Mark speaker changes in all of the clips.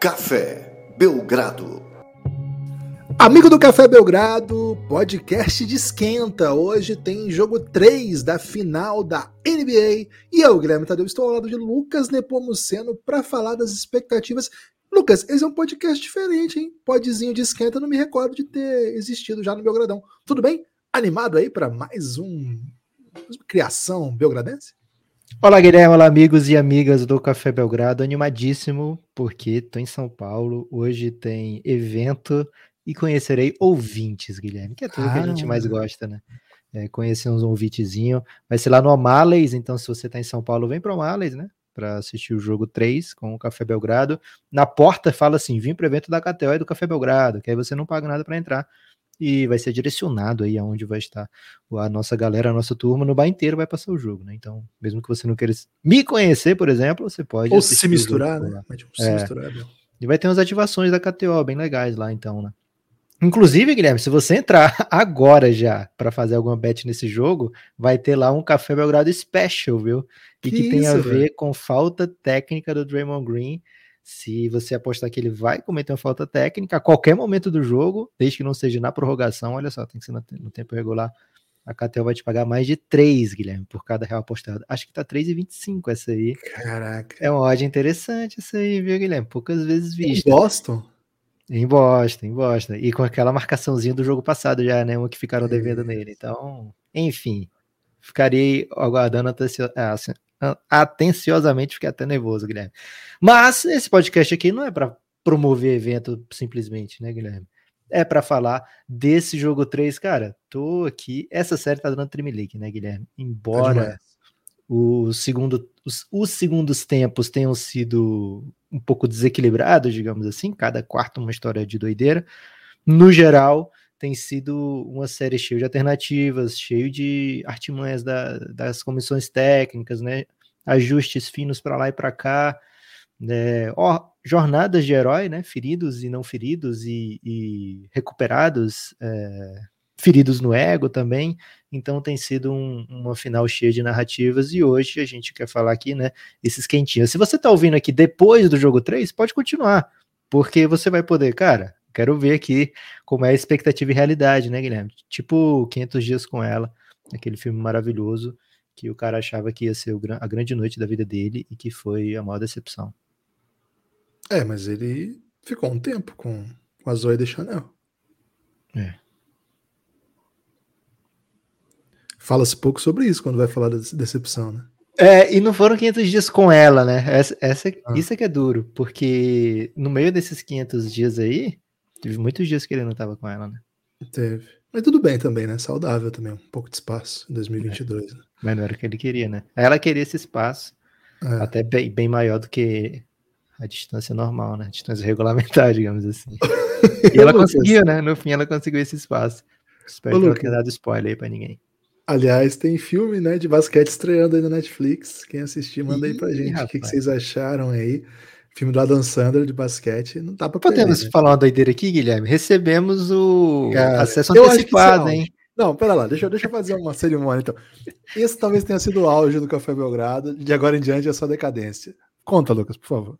Speaker 1: Café Belgrado.
Speaker 2: Amigo do Café Belgrado, podcast de esquenta. Hoje tem jogo 3 da final da NBA e eu, Guilherme Tadeu, estou ao lado de Lucas Nepomuceno para falar das expectativas. Lucas, esse é um podcast diferente, hein? Podzinho de esquenta, não me recordo de ter existido já no Belgradão. Tudo bem? Animado aí para mais um criação belgradense?
Speaker 3: Olá, Guilherme, olá, amigos e amigas do Café Belgrado. Animadíssimo, porque estou em São Paulo. Hoje tem evento e conhecerei ouvintes, Guilherme, que é tudo ah, que a gente mais gosta, né? É, conhecer uns ouvintezinhos. Vai ser lá no Amales, então se você está em São Paulo, vem para o Amales, né? Para assistir o jogo 3 com o Café Belgrado. Na porta fala assim: vim para o evento da KTO e do Café Belgrado, que aí você não paga nada para entrar e vai ser direcionado aí aonde vai estar a nossa galera, a nossa turma, no bar inteiro vai passar o jogo, né? Então, mesmo que você não queira me conhecer, por exemplo, você pode.
Speaker 2: Ou se misturar, né?
Speaker 3: Se é. misturar, e vai ter umas ativações da KTO bem legais lá, então, né? Inclusive, Guilherme, se você entrar agora já para fazer alguma bet nesse jogo, vai ter lá um Café Belgrado Special, viu? E que, que tem a ver véio? com falta técnica do Draymond Green se você apostar que ele vai cometer uma falta técnica a qualquer momento do jogo, desde que não seja na prorrogação, olha só, tem que ser no tempo regular. A Catel vai te pagar mais de 3, Guilherme, por cada real apostado. Acho que tá 3,25 essa aí.
Speaker 2: Caraca.
Speaker 3: É uma odd interessante essa aí, viu, Guilherme? Poucas vezes vista.
Speaker 2: Em Boston?
Speaker 3: Em Boston, em Boston. E com aquela marcaçãozinha do jogo passado já, né? Uma que ficaram devendo nele. Então, enfim. Ficarei aguardando atenciosamente, fiquei até nervoso, Guilherme. Mas esse podcast aqui não é para promover evento simplesmente, né, Guilherme? É para falar desse jogo 3, cara. Tô aqui. Essa série tá dando Tremelique, né, Guilherme? Embora tá o segundo, os, os segundos tempos tenham sido um pouco desequilibrados, digamos assim, cada quarto uma história de doideira. No geral, tem sido uma série cheia de alternativas, cheio de artimanhas da, das comissões técnicas, né? Ajustes finos para lá e para cá, né? Ó, jornadas de herói, né? Feridos e não feridos e, e recuperados, é, feridos no ego também. Então tem sido um, uma final cheia de narrativas e hoje a gente quer falar aqui, né? Esses quentinhos. Se você está ouvindo aqui depois do jogo 3, pode continuar, porque você vai poder, cara Quero ver aqui como é a expectativa e realidade, né, Guilherme? Tipo 500 Dias com Ela, aquele filme maravilhoso que o cara achava que ia ser a grande noite da vida dele e que foi a maior decepção.
Speaker 2: É, mas ele ficou um tempo com, a Zoe de Chanel.
Speaker 3: É.
Speaker 2: Fala-se pouco sobre isso quando vai falar da decepção, né?
Speaker 3: É, e não foram 500 dias com ela, né? Essa, essa ah. Isso é que é duro, porque no meio desses 500 dias aí, Teve muitos dias que ele não tava com ela, né?
Speaker 2: Teve. Mas tudo bem também, né? Saudável também, um pouco de espaço em 2022.
Speaker 3: É. Né? Mas não era o que ele queria, né? Ela queria esse espaço, é. até bem, bem maior do que a distância normal, né? A distância regulamentar, digamos assim. e ela conseguiu, né? No fim, ela conseguiu esse espaço. Espero Ô, que não tenha dado spoiler aí pra ninguém.
Speaker 2: Aliás, tem filme, né, de basquete estreando aí na Netflix. Quem assistir, manda aí pra gente. o que, que, vocês acharam aí? Filme do Adam Sandler de basquete, não dá pra
Speaker 3: Podemos perder, né? falar uma doideira aqui, Guilherme? Recebemos o Cara, acesso antecipado, hein?
Speaker 2: Não, pera lá, deixa, deixa eu fazer uma cerimônia então. Esse talvez tenha sido o auge do Café Belgrado, de agora em diante é só decadência. Conta, Lucas, por favor.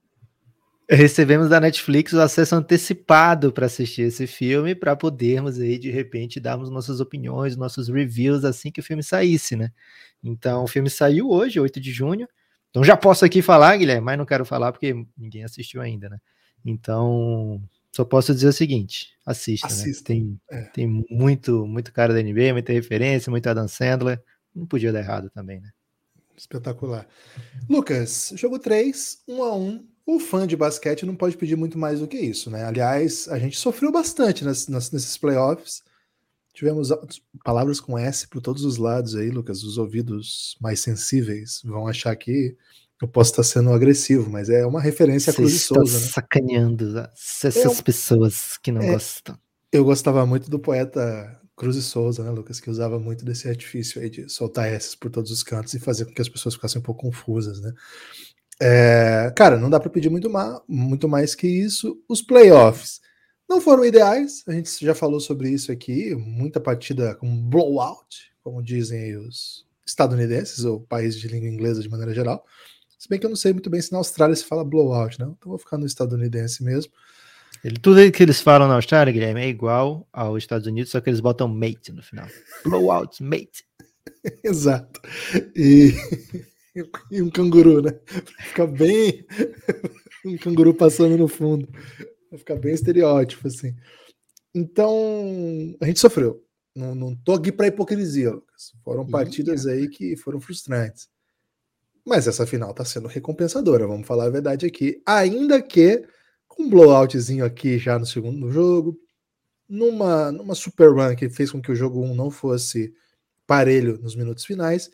Speaker 3: Recebemos da Netflix o acesso antecipado para assistir esse filme, para podermos aí de repente darmos nossas opiniões, nossos reviews assim que o filme saísse, né? Então, o filme saiu hoje, 8 de junho. Então já posso aqui falar, Guilherme, mas não quero falar porque ninguém assistiu ainda, né? Então, só posso dizer o seguinte: assista, né? Tem, é. tem muito, muito cara da NBA, muita referência, muito Adam Sandler. Não podia dar errado também, né?
Speaker 2: Espetacular. Lucas, jogo 3, 1 a 1 O fã de basquete não pode pedir muito mais do que isso, né? Aliás, a gente sofreu bastante nesses playoffs. Tivemos palavras com S por todos os lados aí, Lucas. Os ouvidos mais sensíveis vão achar que eu posso estar sendo agressivo, mas é uma referência
Speaker 3: a Cruz está Souza. Né? sacaneando essas é, pessoas que não é, gostam.
Speaker 2: Eu gostava muito do poeta Cruz e Souza, né, Lucas, que usava muito desse artifício aí de soltar S por todos os cantos e fazer com que as pessoas ficassem um pouco confusas, né? É, cara, não dá para pedir muito, ma muito mais que isso. Os playoffs não foram ideais, a gente já falou sobre isso aqui, muita partida com blowout, como dizem os estadunidenses, ou países de língua inglesa de maneira geral. Se bem que eu não sei muito bem se na Austrália se fala blowout, não. Então vou ficar no estadunidense mesmo.
Speaker 3: Ele, tudo que eles falam na Austrália, Guilherme, é igual aos Estados Unidos, só que eles botam mate no final. Blowout, mate.
Speaker 2: Exato. E, e um canguru, né? Fica bem. um canguru passando no fundo. Vai ficar bem estereótipo, assim. Então, a gente sofreu. Não, não tô aqui para hipocrisia, Lucas. Foram partidas aí que foram frustrantes. Mas essa final tá sendo recompensadora, vamos falar a verdade aqui. Ainda que com um blowoutzinho aqui já no segundo jogo, numa, numa super run que fez com que o jogo 1 não fosse parelho nos minutos finais.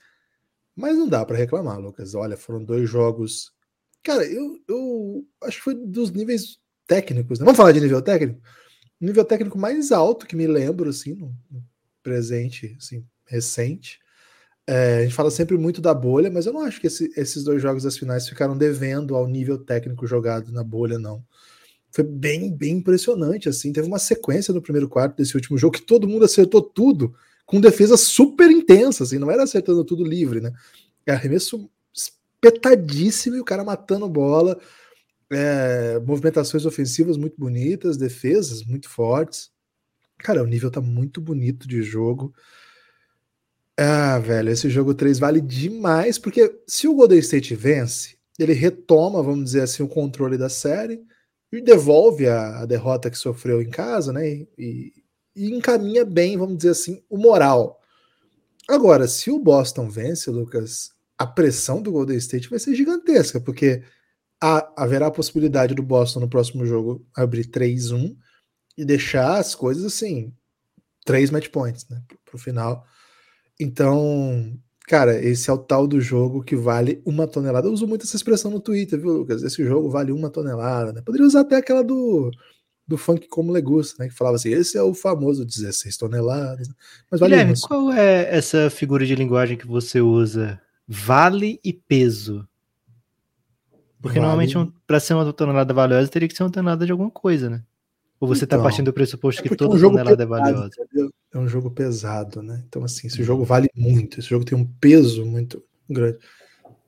Speaker 2: Mas não dá para reclamar, Lucas. Olha, foram dois jogos. Cara, eu, eu acho que foi dos níveis técnicos. Né? Vamos falar de nível técnico? O nível técnico mais alto que me lembro, assim, no, presente, assim, recente. É, a gente fala sempre muito da bolha, mas eu não acho que esse, esses dois jogos das finais ficaram devendo ao nível técnico jogado na bolha, não. Foi bem, bem impressionante, assim. Teve uma sequência no primeiro quarto desse último jogo que todo mundo acertou tudo com defesa super intensa, assim, não era acertando tudo livre, né? É arremesso espetadíssimo e o cara matando bola, é, movimentações ofensivas muito bonitas, defesas muito fortes. Cara, o nível tá muito bonito de jogo. Ah, velho, esse jogo 3 vale demais, porque se o Golden State vence, ele retoma, vamos dizer assim, o controle da série e devolve a, a derrota que sofreu em casa, né? E, e encaminha bem, vamos dizer assim, o moral. Agora, se o Boston vence, Lucas, a pressão do Golden State vai ser gigantesca, porque há, haverá a possibilidade do Boston no próximo jogo abrir 3-1 e deixar as coisas assim, três match points, né, pro final. Então, cara, esse é o tal do jogo que vale uma tonelada. Eu uso muito essa expressão no Twitter, viu, Lucas? Esse jogo vale uma tonelada, né? Poderia usar até aquela do do funk como legusta, né? Que falava assim, esse é o famoso 16 toneladas. Né?
Speaker 3: Mas vale Guilherme, qual é essa figura de linguagem que você usa? Vale e peso. Porque vale. normalmente um, para ser uma tonelada valiosa teria que ser uma tonelada de alguma coisa, né? Ou você está então, partindo do pressuposto é que toda é um tonelada pesado, é valiosa? Entendeu?
Speaker 2: É um jogo pesado, né? Então, assim, esse jogo vale muito, esse jogo tem um peso muito grande.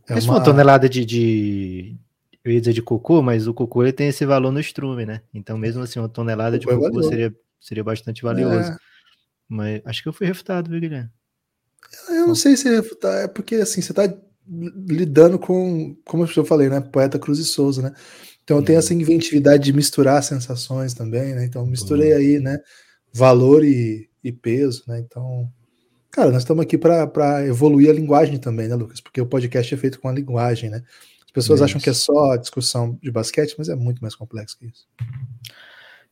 Speaker 3: É uma... uma tonelada de, de, eu ia dizer de cocô, mas o cocô ele tem esse valor no estrume, né? Então, mesmo assim, uma tonelada de é cocô seria, seria bastante valioso. É. Mas acho que eu fui refutado, viu, Guilherme?
Speaker 2: Eu não sei se é refutar, é porque assim, você está lidando com, como eu falei, né? Poeta Cruz e Souza, né? Então tem essa inventividade de misturar sensações também, né? Então misturei aí, né? Valor e, e peso, né? Então, cara, nós estamos aqui para evoluir a linguagem também, né, Lucas? Porque o podcast é feito com a linguagem, né? As pessoas acham que é só discussão de basquete, mas é muito mais complexo que isso.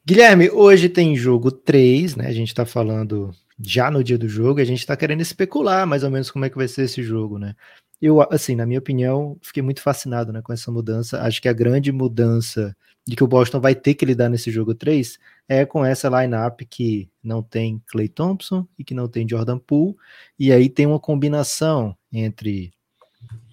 Speaker 3: Guilherme, hoje tem jogo 3, né? A gente tá falando já no dia do jogo, a gente tá querendo especular mais ou menos como é que vai ser esse jogo, né? Eu, assim, na minha opinião, fiquei muito fascinado né, com essa mudança. Acho que a grande mudança de que o Boston vai ter que lidar nesse jogo 3 é com essa lineup que não tem Clay Thompson e que não tem Jordan Poole, e aí tem uma combinação entre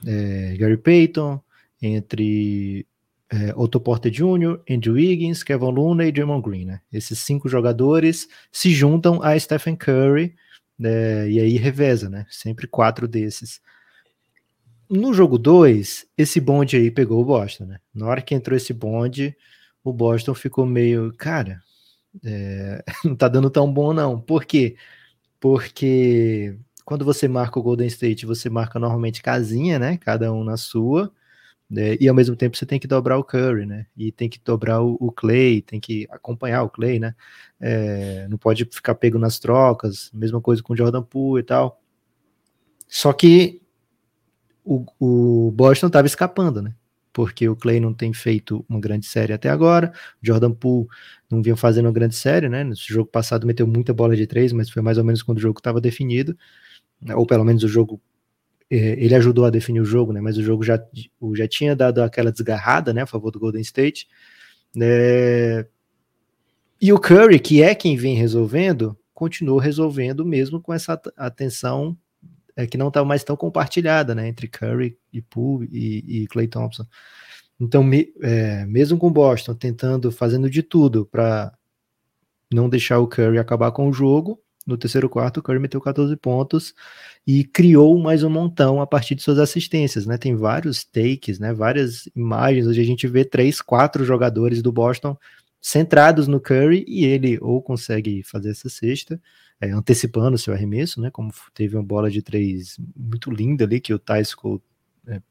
Speaker 3: é, Gary Payton, entre é, Otto Porter Jr., Andrew Wiggins, Kevin Luna e Draymond Green, né? Esses cinco jogadores se juntam a Stephen Curry né? e aí reveza, né? Sempre quatro desses. No jogo 2, esse bonde aí pegou o Boston, né? Na hora que entrou esse bonde, o Boston ficou meio, cara, é, não tá dando tão bom não. Por quê? Porque quando você marca o Golden State, você marca normalmente casinha, né? Cada um na sua. Né? E ao mesmo tempo você tem que dobrar o Curry, né? E tem que dobrar o, o Clay, tem que acompanhar o Clay, né? É, não pode ficar pego nas trocas, mesma coisa com o Jordan Poole e tal. Só que o, o Boston estava escapando, né? Porque o Clay não tem feito uma grande série até agora, Jordan Poole não vinha fazendo uma grande série, né? No jogo passado meteu muita bola de três, mas foi mais ou menos quando o jogo estava definido, né? ou pelo menos o jogo é, ele ajudou a definir o jogo, né? Mas o jogo já, já tinha dado aquela desgarrada, né? A favor do Golden State. Né? E o Curry, que é quem vem resolvendo, continuou resolvendo mesmo com essa atenção é, que não estava mais tão compartilhada, né? Entre Curry e Poole e, e Clay Thompson. Então, me, é, mesmo com Boston tentando, fazendo de tudo para não deixar o Curry acabar com o jogo, no terceiro quarto, o Curry meteu 14 pontos e criou mais um montão a partir de suas assistências, né? Tem vários takes, né? Várias imagens onde a gente vê três, quatro jogadores do Boston centrados no Curry e ele ou consegue fazer essa cesta, é, antecipando o seu arremesso, né? Como teve uma bola de três muito linda ali que o ficou é,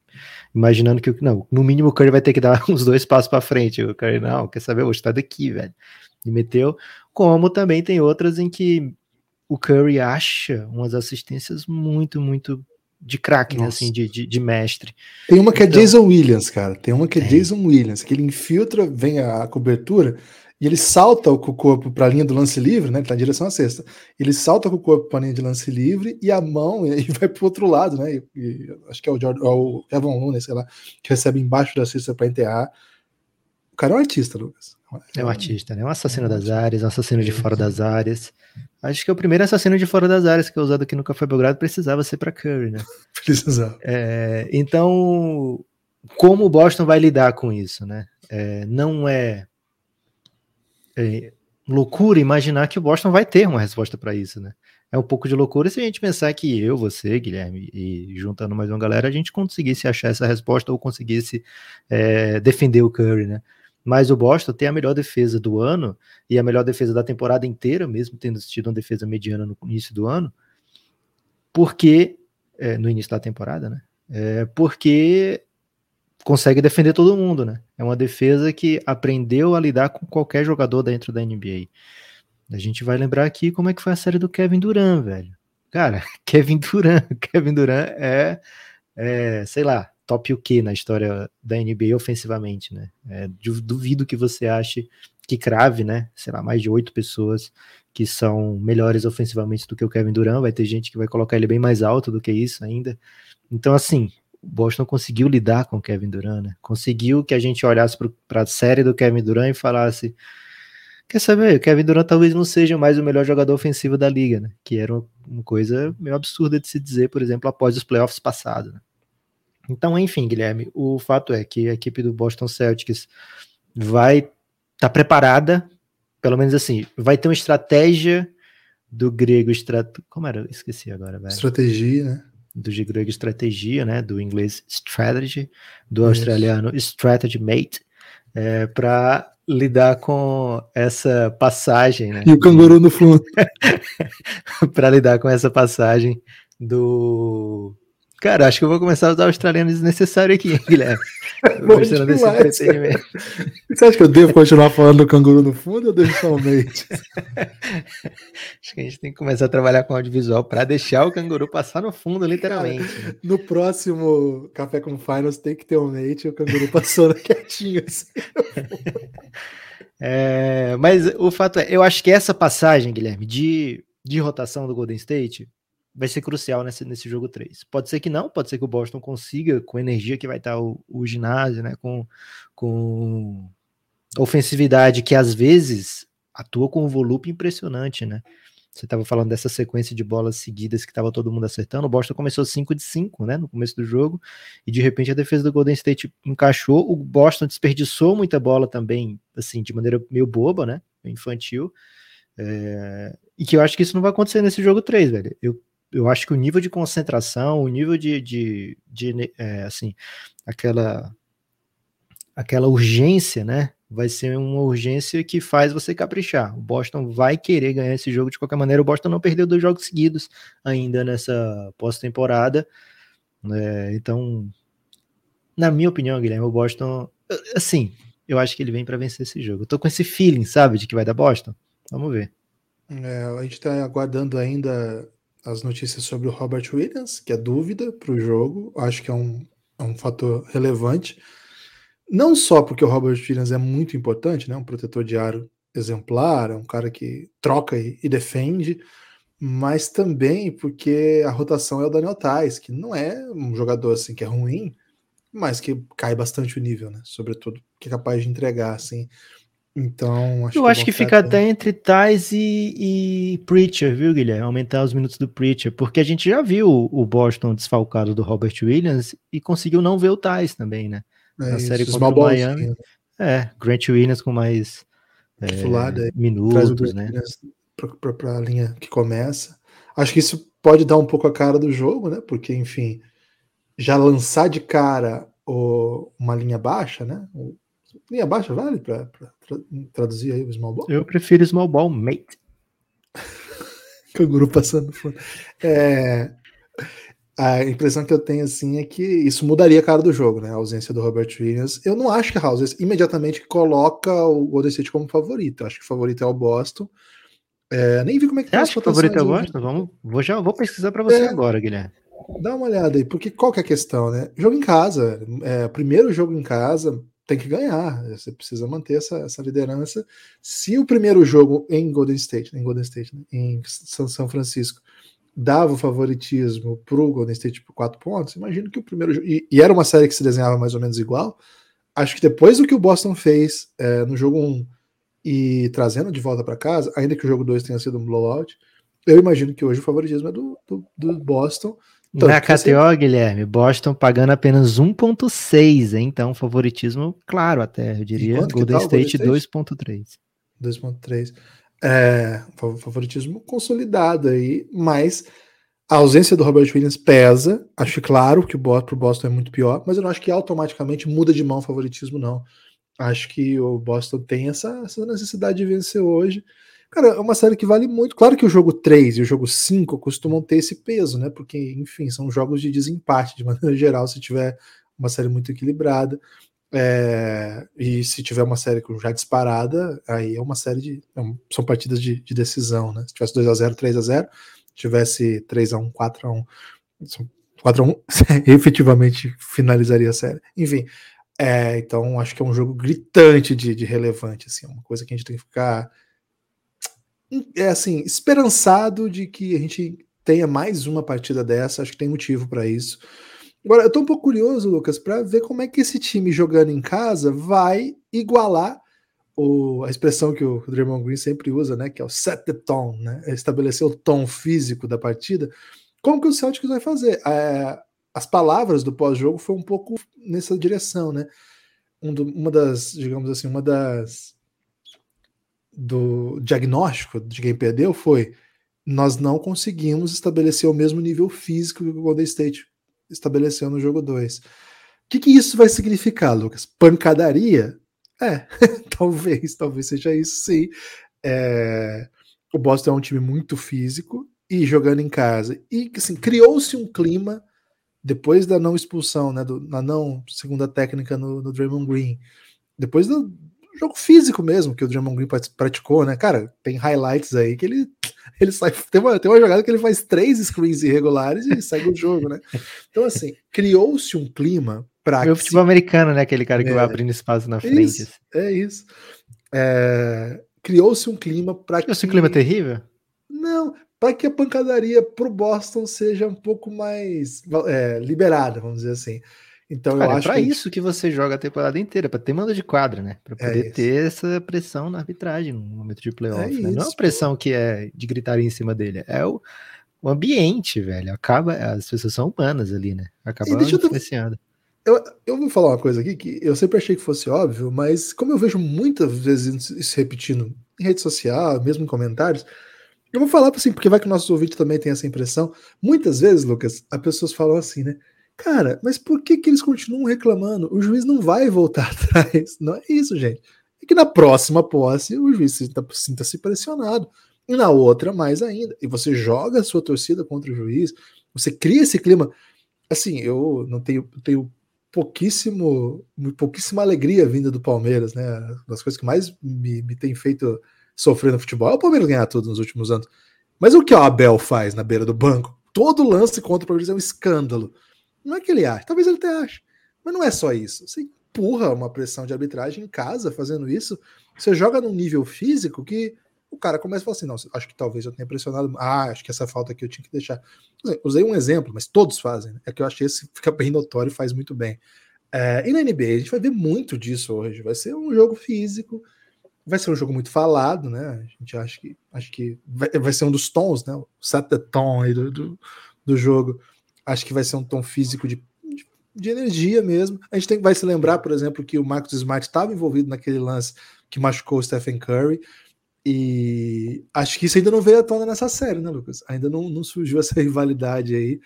Speaker 3: imaginando que não, no mínimo o Curry vai ter que dar uns dois passos para frente. O Curry não, quer saber, vou estar daqui, velho. E meteu. Como também tem outras em que o Curry acha umas assistências muito, muito de craque, né, assim, de, de, de, mestre.
Speaker 2: Tem uma que é então, é Jason Williams, cara. Tem uma que é, é Jason Williams, que ele infiltra, vem a cobertura e ele salta com o corpo para a linha do lance livre, né? Ele tá em direção à cesta. Ele salta com o corpo para a linha de lance livre e a mão e vai para o outro lado, né? E, e, acho que é o, Jordan, é o Kevin Looney, sei lá, que recebe embaixo da cesta para enterrar. O cara é um artista, Lucas.
Speaker 3: É um artista, né? Um assassino é das áreas, um assassino de fora das áreas. Acho que é o primeiro assassino de fora das áreas que é usado aqui no Café Belgrado precisava ser para Curry, né?
Speaker 2: precisava.
Speaker 3: É, então, como o Boston vai lidar com isso, né? É, não é, é, loucura imaginar que o Boston vai ter uma resposta para isso, né? É um pouco de loucura se a gente pensar que eu, você, Guilherme, e juntando mais uma galera, a gente conseguisse achar essa resposta ou conseguisse é, defender o Curry, né? Mas o Boston tem a melhor defesa do ano e a melhor defesa da temporada inteira, mesmo tendo tido uma defesa mediana no início do ano, porque é, no início da temporada, né? É, porque consegue defender todo mundo, né? É uma defesa que aprendeu a lidar com qualquer jogador dentro da NBA. A gente vai lembrar aqui como é que foi a série do Kevin Durant, velho. Cara, Kevin Durant, Kevin Durant é, é sei lá, top o que na história da NBA ofensivamente, né? É, duvido que você ache que crave, né? Sei lá, mais de oito pessoas que são melhores ofensivamente do que o Kevin Durant. Vai ter gente que vai colocar ele bem mais alto do que isso ainda. Então, assim, o Boston conseguiu lidar com o Kevin Durant, né? Conseguiu que a gente olhasse para a série do Kevin Durant e falasse: quer saber, o Kevin Durant talvez não seja mais o melhor jogador ofensivo da liga, né? Que era uma coisa meio absurda de se dizer, por exemplo, após os playoffs passados. Né? Então, enfim, Guilherme, o fato é que a equipe do Boston Celtics vai estar tá preparada, pelo menos assim, vai ter uma estratégia do grego estrat... como era? Esqueci agora, velho.
Speaker 2: Estratégia, né?
Speaker 3: Do grego estratégia, né? Do inglês strategy, do Isso. australiano strategy mate, é, para lidar com essa passagem, né?
Speaker 2: E o canguru no fundo.
Speaker 3: para lidar com essa passagem do Cara, acho que eu vou começar a usar australiano desnecessário aqui, Guilherme.
Speaker 2: Gostando desse entretenimento. Você acha que eu devo continuar falando do canguru no fundo ou devo somente?
Speaker 3: acho que a gente tem que começar a trabalhar com audiovisual para deixar o canguru passar no fundo, literalmente. Cara,
Speaker 2: no próximo Café com Finals tem que ter um mate e o canguru passando quietinho assim.
Speaker 3: É, mas o fato é, eu acho que essa passagem, Guilherme, de, de rotação do Golden State vai ser crucial nesse, nesse jogo 3. Pode ser que não, pode ser que o Boston consiga, com a energia que vai estar o, o ginásio, né, com, com ofensividade que às vezes atua com um volume impressionante, né? Você estava falando dessa sequência de bolas seguidas que estava todo mundo acertando. O Boston começou 5 de 5, né, no começo do jogo, e de repente a defesa do Golden State encaixou. O Boston desperdiçou muita bola também, assim, de maneira meio boba, né, infantil. É... E que eu acho que isso não vai acontecer nesse jogo 3, velho. Eu eu acho que o nível de concentração, o nível de, de, de é, assim, aquela, aquela urgência, né? Vai ser uma urgência que faz você caprichar. O Boston vai querer ganhar esse jogo de qualquer maneira. O Boston não perdeu dois jogos seguidos ainda nessa pós-temporada. É, então, na minha opinião, Guilherme, o Boston, assim, eu acho que ele vem para vencer esse jogo. Eu tô com esse feeling, sabe, de que vai dar Boston. Vamos ver.
Speaker 2: É, a gente está aguardando ainda as notícias sobre o Robert Williams, que é dúvida para o jogo, acho que é um, é um fator relevante. Não só porque o Robert Williams é muito importante, né, um protetor de aro exemplar, é um cara que troca e, e defende, mas também porque a rotação é o Daniel Tais, que não é um jogador assim que é ruim, mas que cai bastante o nível, né? Sobretudo que é capaz de entregar assim. Então,
Speaker 3: acho eu que acho que fica até entre Tais e, e, Preacher, viu, Guilherme? Aumentar os minutos do Preacher, porque a gente já viu o Boston desfalcado do Robert Williams e conseguiu não ver o Tais também, né?
Speaker 2: É Na isso, série contra o Miami.
Speaker 3: É, Grant Williams com mais é, minutos, né?
Speaker 2: para a linha que começa. Acho que isso pode dar um pouco a cara do jogo, né? Porque, enfim, já lançar de cara o, uma linha baixa, né? O, linha baixa vale para tra, traduzir aí o small ball?
Speaker 3: Eu prefiro small ball, mate.
Speaker 2: Canguru passando fundo. É, a impressão que eu tenho assim é que isso mudaria a cara do jogo, né? A ausência do Robert Williams. Eu não acho que a House imediatamente coloca o Golden State como favorito. Eu acho que o favorito é o Boston. É, nem vi como é que
Speaker 3: Você tá acha que o favorito é o Boston? Vamos, vou, já, vou pesquisar para você é, agora, Guilherme.
Speaker 2: Dá uma olhada aí, porque qual que é a questão, né? Jogo em casa, é, primeiro jogo em casa, tem que ganhar. Você precisa manter essa, essa liderança. Se o primeiro jogo em Golden State, em Golden State, né, em São Francisco, dava o favoritismo para o Golden State por quatro pontos, imagino que o primeiro jogo. E, e, era uma série que se desenhava mais ou menos igual. Acho que depois do que o Boston fez é, no jogo 1 um, e trazendo de volta para casa, ainda que o jogo 2 tenha sido um blowout, eu imagino que hoje o favoritismo é do, do, do Boston.
Speaker 3: Na KTO, você... Guilherme, Boston pagando apenas 1.6, então favoritismo claro até, eu diria. Golden tá State, State? 2.3.
Speaker 2: 2.3 é, favoritismo consolidado aí, mas a ausência do Robert Williams pesa. Acho claro que o pro Boston é muito pior, mas eu não acho que automaticamente muda de mão o favoritismo, não. Acho que o Boston tem essa, essa necessidade de vencer hoje. Cara, é uma série que vale muito. Claro que o jogo 3 e o jogo 5 costumam ter esse peso, né? Porque, enfim, são jogos de desempate de maneira geral, se tiver uma série muito equilibrada. É, e se tiver uma série já disparada, aí é uma série de. É são partidas de, de decisão, né? Se tivesse 2x0, 3x0, tivesse 3x1, 4x1, 4x1, efetivamente finalizaria a série. Enfim, é, então acho que é um jogo gritante de, de relevante, assim, uma coisa que a gente tem que ficar é assim, esperançado de que a gente tenha mais uma partida dessa, acho que tem motivo para isso. Agora, eu tô um pouco curioso, Lucas, para ver como é que esse time jogando em casa vai igualar o, a expressão que o Draymond Green sempre usa, né, que é o set the tone, né, é estabelecer o tom físico da partida. Como que o Celtics vai fazer? É, as palavras do pós-jogo foi um pouco nessa direção, né? Um do, uma das, digamos assim, uma das do diagnóstico de quem perdeu foi nós não conseguimos estabelecer o mesmo nível físico que o Golden State estabeleceu no jogo 2. O que, que isso vai significar, Lucas? Pancadaria? É, talvez, talvez seja isso sim. É, o Boston é um time muito físico e jogando em casa. E assim, criou-se um clima depois da não expulsão, né, do, na não segunda técnica no, no Draymond Green, depois do jogo físico mesmo que o Draymond Green praticou, né, cara, tem highlights aí que ele ele sai. Tem uma, tem uma jogada que ele faz três screens irregulares e segue o jogo, né? Então, assim, criou-se um clima para.
Speaker 3: O futebol se... americano, né? Aquele cara que é, vai abrindo espaço na frente.
Speaker 2: Isso, assim. É isso. É, criou-se um clima para
Speaker 3: que. Esse clima terrível?
Speaker 2: Não, para que a pancadaria pro Boston seja um pouco mais é, liberada, vamos dizer assim. Então Cara, eu acho
Speaker 3: é para que... isso que você joga a temporada inteira, para ter manda de quadra, né? Para é poder é ter essa pressão na arbitragem no momento de playoff. É né? Não é uma pressão que é de gritaria em cima dele, é o, o ambiente, velho. Acaba, as pessoas são humanas ali, né? Acaba influenciando.
Speaker 2: Eu, eu vou falar uma coisa aqui que eu sempre achei que fosse óbvio, mas como eu vejo muitas vezes isso repetindo em rede social, mesmo em comentários, eu vou falar assim, porque vai que o nosso ouvinte também tem essa impressão. Muitas vezes, Lucas, as pessoas falam assim, né? Cara, mas por que, que eles continuam reclamando? O juiz não vai voltar atrás. Não é isso, gente. É que na próxima posse o juiz sinta-se sinta pressionado. E na outra, mais ainda. E você joga a sua torcida contra o juiz, você cria esse clima. Assim, eu não tenho, tenho pouquíssimo, pouquíssima alegria vinda do Palmeiras, né? Uma das coisas que mais me, me tem feito sofrer no futebol é o Palmeiras ganhar tudo nos últimos anos. Mas o que o Abel faz na beira do banco? Todo lance contra o Palmeiras é um escândalo. Não é que ele acha, talvez ele até ache. Mas não é só isso. Você empurra uma pressão de arbitragem em casa fazendo isso. Você joga num nível físico que o cara começa a falar assim: não, acho que talvez eu tenha pressionado. Ah, acho que essa falta aqui eu tinha que deixar. Usei um exemplo, mas todos fazem. Né? É que eu achei esse fica bem notório e faz muito bem. É, e na NBA a gente vai ver muito disso hoje. Vai ser um jogo físico, vai ser um jogo muito falado, né? A gente acha que acho que vai, vai ser um dos tons, né? O set the tone do, do, do jogo. Acho que vai ser um tom físico de, de, de energia mesmo. A gente tem, vai se lembrar, por exemplo, que o Marcus Smart estava envolvido naquele lance que machucou o Stephen Curry. E acho que isso ainda não veio à tona nessa série, né, Lucas? Ainda não, não surgiu essa rivalidade aí.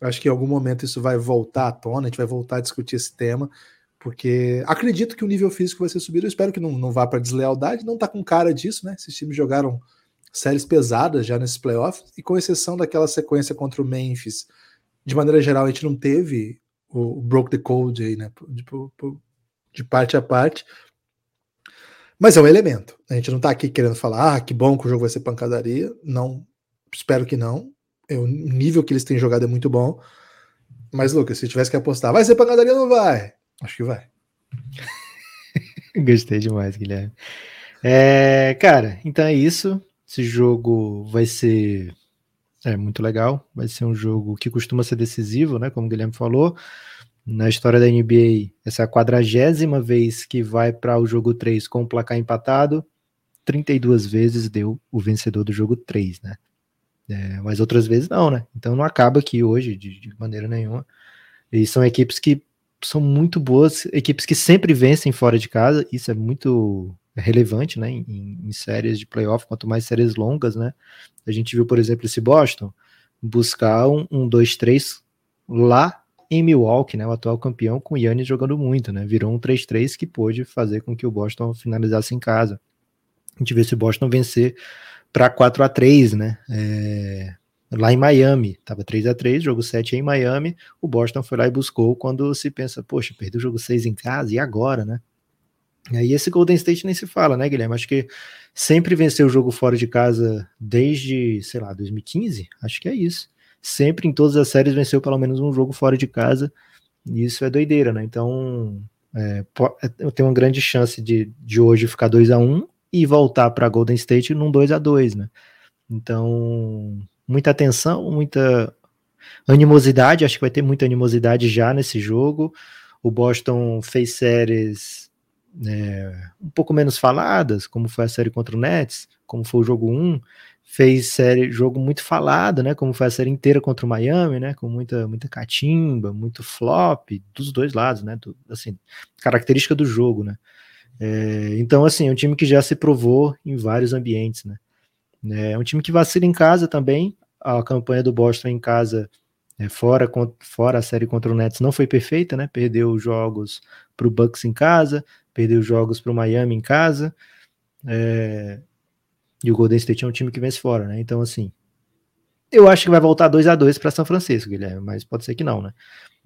Speaker 2: Acho que em algum momento isso vai voltar à tona, a gente vai voltar a discutir esse tema, porque acredito que o nível físico vai ser subido. Eu espero que não, não vá para deslealdade, não tá com cara disso, né? Esses times jogaram séries pesadas já nesses playoffs, e com exceção daquela sequência contra o Memphis, de maneira geral, a gente não teve o, broke the code aí, né? De, de parte a parte. Mas é um elemento. A gente não está aqui querendo falar, ah, que bom que o jogo vai ser pancadaria. Não, espero que não. É, o nível que eles têm jogado é muito bom. Mas, Lucas, se tivesse que apostar, vai ser pancadaria ou não vai? Acho que vai.
Speaker 3: Gostei demais, Guilherme. É, cara, então é isso. Esse jogo vai ser é muito legal. Vai ser um jogo que costuma ser decisivo, né? Como o Guilherme falou. Na história da NBA, essa é a quadragésima vez que vai para o jogo 3 com o placar empatado. 32 vezes deu o vencedor do jogo 3, né? É, mas outras vezes não, né? Então não acaba aqui hoje de, de maneira nenhuma. E são equipes que são muito boas, equipes que sempre vencem fora de casa. Isso é muito relevante, né? Em, em séries de playoff, quanto mais séries longas, né? A gente viu, por exemplo, esse Boston buscar um 2-3 um, lá em Milwaukee, né, o atual campeão, com o Yannis jogando muito, né, virou um 3-3 que pôde fazer com que o Boston finalizasse em casa. A gente vê esse Boston vencer para 4 a 3 né, é, lá em Miami, tava 3 a 3 jogo 7 em Miami, o Boston foi lá e buscou quando se pensa, poxa, perdeu o jogo 6 em casa, e agora, né? E aí esse Golden State nem se fala, né, Guilherme? Acho que sempre venceu o jogo fora de casa desde, sei lá, 2015, acho que é isso sempre em todas as séries venceu pelo menos um jogo fora de casa, e isso é doideira, né? Então, é, é eu tenho uma grande chance de, de hoje ficar 2 a 1 e voltar para Golden State num 2 a 2 né? Então, muita atenção, muita animosidade, acho que vai ter muita animosidade já nesse jogo. O Boston fez séries é, um pouco menos faladas, como foi a série contra o Nets, como foi o jogo 1, fez série, jogo muito falado, né? Como foi a série inteira contra o Miami, né? Com muita, muita catimba, muito flop dos dois lados, né? Do, assim, característica do jogo, né? É, então, assim, é um time que já se provou em vários ambientes, né? É um time que vacila em casa também. A campanha do Boston em casa, é, fora, fora a série contra o Nets, não foi perfeita, né? Perdeu jogos para o Bucks em casa, perdeu jogos para o Miami em casa. É, e o Golden State é um time que vence fora, né? Então, assim, eu acho que vai voltar 2 a 2 para São Francisco, Guilherme, mas pode ser que não, né?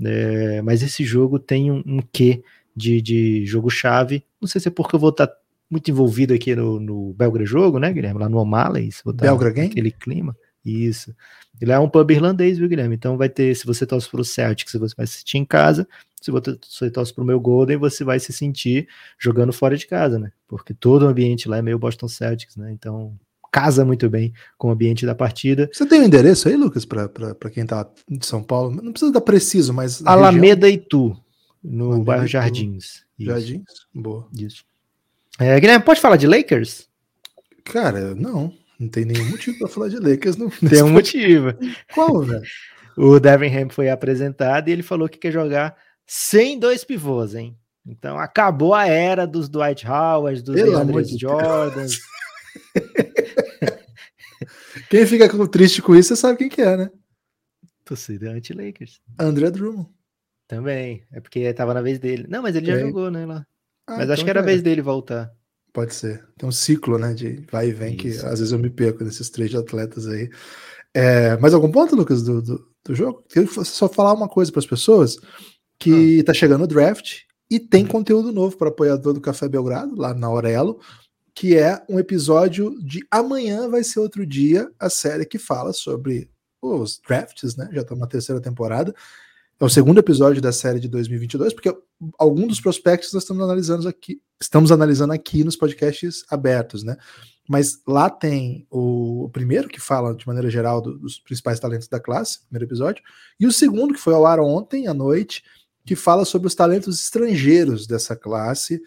Speaker 3: É, mas esse jogo tem um, um quê de, de jogo-chave. Não sei se é porque eu vou estar tá muito envolvido aqui no, no Belgra Jogo, né, Guilherme? Lá no O'Malley,
Speaker 2: Belgra Game?
Speaker 3: Aquele clima. Isso. Ele é um pub irlandês, viu, Guilherme? Então vai ter, se você torce para o Celtics, você vai assistir em casa. Se você torce para o meu Golden, você vai se sentir jogando fora de casa, né? Porque todo o ambiente lá é meio Boston Celtics, né? Então casa muito bem com o ambiente da partida.
Speaker 2: Você tem o um endereço aí, Lucas, para quem tá de São Paulo? Não precisa dar preciso, mas.
Speaker 3: Alameda região... Itu, no Alameda bairro Jardins.
Speaker 2: Isso. Jardins? Boa.
Speaker 3: Isso. É, Guilherme, pode falar de Lakers?
Speaker 2: Cara, não. Não tem nenhum motivo para falar de Lakers. Não,
Speaker 3: tem um motivo.
Speaker 2: Qual, velho?
Speaker 3: O Devin Ham foi apresentado e ele falou que quer jogar sem dois pivôs, hein? Então acabou a era dos Dwight Howard, dos Andres Jordans.
Speaker 2: quem fica triste com isso, você sabe quem que é, né?
Speaker 3: Torcida anti-Lakers.
Speaker 2: André Drummond.
Speaker 3: Também. É porque tava na vez dele. Não, mas ele já é. jogou, né, lá. Ah, mas então acho que era a vez dele voltar.
Speaker 2: Pode ser. Tem um ciclo, né, de vai e vem, Isso. que às vezes eu me perco nesses três atletas aí. É, mais algum ponto, Lucas, do, do, do jogo? Queria só falar uma coisa para as pessoas, que ah. tá chegando o draft e tem conteúdo novo para apoiador do Café Belgrado, lá na Aurelo, que é um episódio de Amanhã Vai Ser Outro Dia, a série que fala sobre os drafts, né, já tá na terceira temporada, é o segundo episódio da série de 2022, porque alguns dos prospectos nós estamos analisando aqui, estamos analisando aqui nos podcasts abertos, né? Mas lá tem o, primeiro que fala de maneira geral do, dos principais talentos da classe, primeiro episódio, e o segundo que foi ao ar ontem à noite, que fala sobre os talentos estrangeiros dessa classe,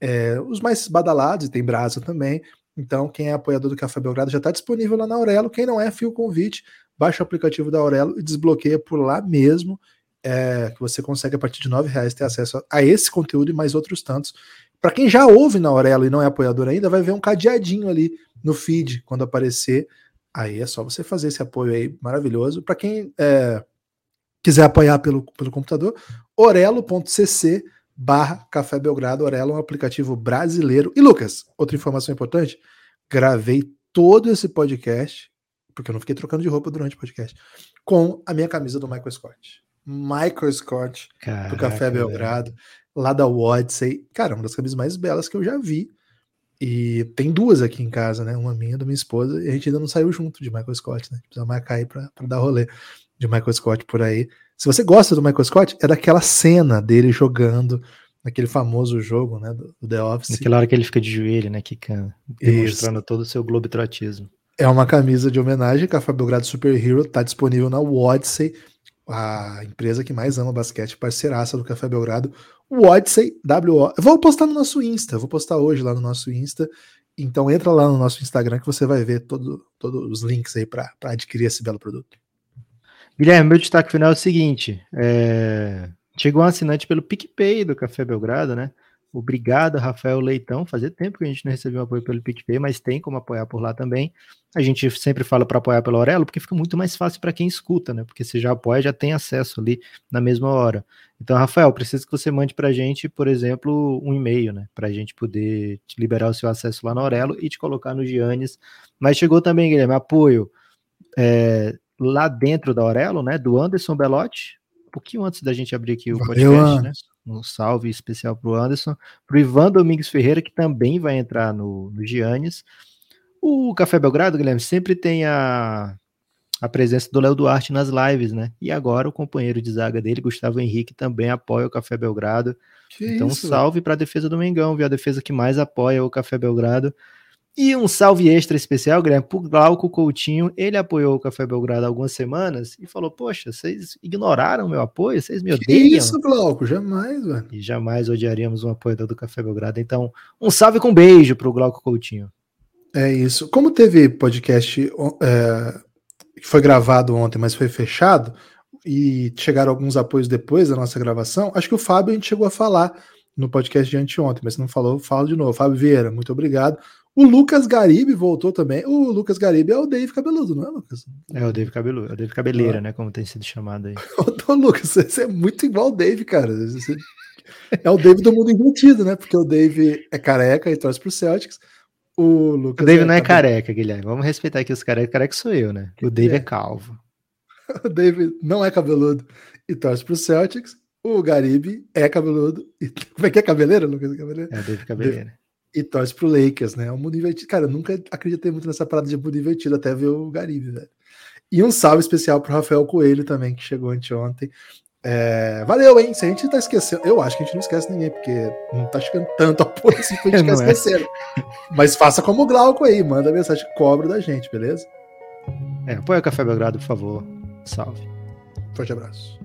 Speaker 2: é, os mais badalados, e tem Brasa também. Então, quem é apoiador do Café Belgrado já está disponível lá na Aurelo. Quem não é, fio convite, baixa o aplicativo da Aurelo e desbloqueia por lá mesmo é, que você consegue, a partir de R$ reais ter acesso a, a esse conteúdo e mais outros tantos. Para quem já ouve na Aurelo e não é apoiador ainda, vai ver um cadeadinho ali no feed quando aparecer. Aí é só você fazer esse apoio aí maravilhoso. Para quem é, quiser apoiar pelo, pelo computador, orelo.cc barra Café Belgrado. Orelo é um aplicativo brasileiro. E Lucas, outra informação importante, gravei todo esse podcast, porque eu não fiquei trocando de roupa durante o podcast, com a minha camisa do Michael Scott. Michael Scott, Caraca, do Café Belgrado, velho. lá da Wodsey. Cara, uma das camisas mais belas que eu já vi. E tem duas aqui em casa, né? Uma minha, da minha esposa, e a gente ainda não saiu junto de Michael Scott, né? Precisa marcar aí pra, pra dar rolê de Michael Scott por aí. Se você gosta do Michael Scott, é daquela cena dele jogando naquele famoso jogo, né, do, do The Office.
Speaker 3: Naquela hora que ele fica de joelho, né, quicando, demonstrando todo o seu globetrotismo.
Speaker 2: É uma camisa de homenagem que a Fábio Grado Super Hero tá disponível na Wodsey, a empresa que mais ama basquete, parceiraça do Café Belgrado. Wodsey, W-O. Eu vou postar no nosso Insta, vou postar hoje lá no nosso Insta. Então entra lá no nosso Instagram que você vai ver todos todo os links aí para adquirir esse belo produto.
Speaker 3: Guilherme, meu destaque final é o seguinte: é... chegou um assinante pelo PicPay do Café Belgrado, né? Obrigado, Rafael Leitão. Fazia tempo que a gente não recebeu apoio pelo PicPay, mas tem como apoiar por lá também. A gente sempre fala para apoiar pelo Aurelo, porque fica muito mais fácil para quem escuta, né? Porque se já apoia, já tem acesso ali na mesma hora. Então, Rafael, preciso que você mande para a gente, por exemplo, um e-mail, né? Para a gente poder liberar o seu acesso lá no Aurelo e te colocar no Giannis. Mas chegou também, Guilherme, apoio. É, lá dentro da Aurelo, né, do Anderson Belotti, um pouquinho antes da gente abrir aqui o Valeu, podcast, né? Um salve especial para o Anderson, para o Ivan Domingos Ferreira, que também vai entrar no, no Giannis. O Café Belgrado, Guilherme, sempre tem a, a presença do Léo Duarte nas lives, né? E agora o companheiro de zaga dele, Gustavo Henrique, também apoia o Café Belgrado. Que então, isso? salve para a defesa do Mengão, viu? A defesa que mais apoia o Café Belgrado. E um salve extra especial, Guilherme, pro Glauco Coutinho. Ele apoiou o Café Belgrado há algumas semanas e falou: Poxa, vocês ignoraram meu apoio? Vocês me odeiam? Que
Speaker 2: isso, Glauco, jamais, velho.
Speaker 3: E jamais odiaríamos um apoiador do Café Belgrado. Então, um salve com um beijo pro Glauco Coutinho.
Speaker 2: É isso. Como teve podcast é, que foi gravado ontem, mas foi fechado, e chegaram alguns apoios depois da nossa gravação, acho que o Fábio a gente chegou a falar no podcast de anteontem, mas se não falou, falo de novo. Fábio Vieira, muito obrigado. O Lucas Garibe voltou também. O Lucas Garibe é o Dave Cabeludo, não é, Lucas?
Speaker 3: É o Dave Cabeludo, é o Dave Cabeleira, ah. né? Como tem sido chamado aí.
Speaker 2: Ô, Lucas, você é muito igual o Dave, cara. Você... É o Dave do mundo invertido, né? Porque o Dave é careca e torce pro Celtics.
Speaker 3: O Lucas. O Dave é não é careca, Guilherme. Vamos respeitar aqui os carecas. Careca sou eu, né? O Dave é, é calvo.
Speaker 2: O Dave não é cabeludo e torce pro Celtics. O Garibe é cabeludo. E... Como é que é cabeleira, Lucas?
Speaker 3: Cabeleira? É, Dave Cabeleira. Dave
Speaker 2: e torce pro Lakers, né? É um mundo invertido. Cara, eu nunca acreditei muito nessa parada de mundo invertido até ver o Garibe, velho. E um salve especial pro Rafael Coelho também, que chegou anteontem. É, valeu, hein? Se a gente tá esquecendo, eu acho que a gente não esquece ninguém, porque não tá chegando tanto apoio assim que a gente quer esquecer. Mas faça como o Glauco aí, manda mensagem, cobra da gente, beleza?
Speaker 3: É, apoia o Café Belgrado, por favor. Salve.
Speaker 2: Forte abraço.